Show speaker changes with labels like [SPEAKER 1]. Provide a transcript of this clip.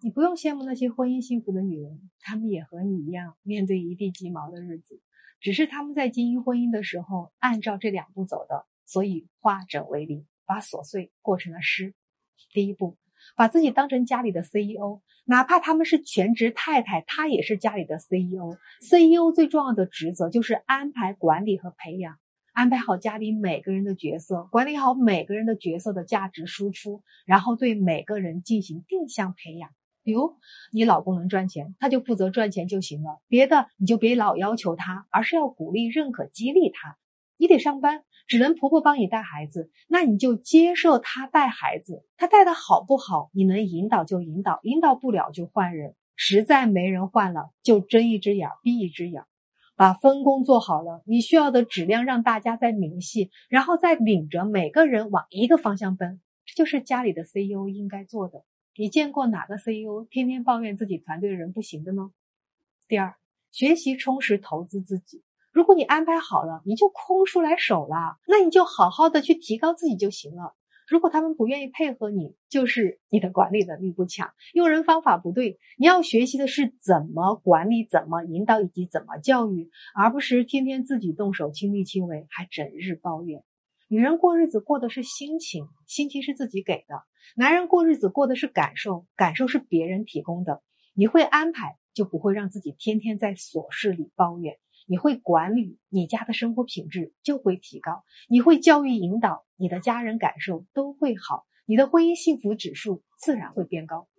[SPEAKER 1] 你不用羡慕那些婚姻幸福的女人，她们也和你一样面对一地鸡毛的日子，只是她们在经营婚姻的时候按照这两步走的，所以化整为零，把琐碎过成了诗。第一步，把自己当成家里的 CEO，哪怕他们是全职太太，她也是家里的 CEO。CEO 最重要的职责就是安排、管理和培养。安排好家里每个人的角色，管理好每个人的角色的价值输出，然后对每个人进行定向培养。比如，你老公能赚钱，他就负责赚钱就行了，别的你就别老要求他，而是要鼓励、认可、激励他。你得上班，只能婆婆帮你带孩子，那你就接受他带孩子，他带的好不好，你能引导就引导，引导不了就换人，实在没人换了，就睁一只眼闭一只眼。把分工做好了，你需要的质量让大家再明细，然后再领着每个人往一个方向奔，这就是家里的 CEO 应该做的。你见过哪个 CEO 天天抱怨自己团队的人不行的呢？第二，学习充实投资自己。如果你安排好了，你就空出来手了，那你就好好的去提高自己就行了。如果他们不愿意配合你，就是你的管理能力不强，用人方法不对。你要学习的是怎么管理、怎么引导以及怎么教育，而不是天天自己动手亲力亲为，还整日抱怨。女人过日子过的是心情，心情是自己给的；男人过日子过的是感受，感受是别人提供的。你会安排，就不会让自己天天在琐事里抱怨。你会管理你家的生活品质就会提高，你会教育引导你的家人感受都会好，你的婚姻幸福指数自然会变高。